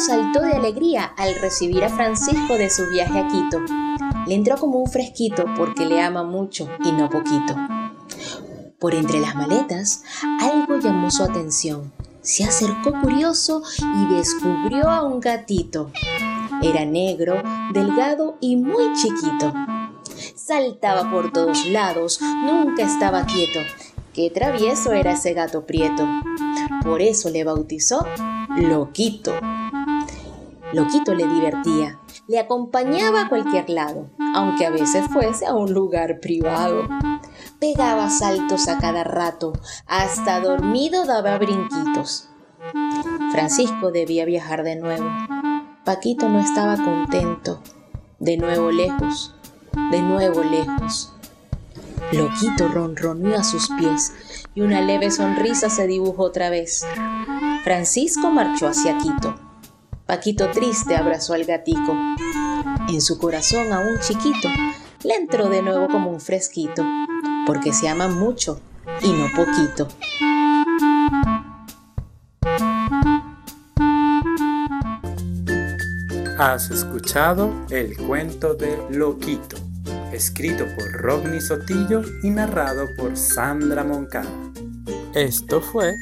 saltó de alegría al recibir a Francisco de su viaje a Quito. Le entró como un fresquito porque le ama mucho y no poquito. Por entre las maletas, algo llamó su atención. Se acercó curioso y descubrió a un gatito. Era negro, delgado y muy chiquito. Saltaba por todos lados, nunca estaba quieto. Qué travieso era ese gato prieto. Por eso le bautizó Loquito. Loquito le divertía, le acompañaba a cualquier lado, aunque a veces fuese a un lugar privado. Pegaba saltos a cada rato, hasta dormido daba brinquitos. Francisco debía viajar de nuevo. Paquito no estaba contento. De nuevo lejos, de nuevo lejos. Loquito ronroneó a sus pies y una leve sonrisa se dibujó otra vez. Francisco marchó hacia Quito. Paquito triste abrazó al gatico. En su corazón aún chiquito le entró de nuevo como un fresquito, porque se aman mucho y no poquito. Has escuchado el cuento de Loquito, escrito por Rodney Sotillo y narrado por Sandra Moncada. Esto fue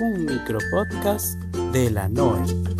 un micropodcast de la Noel.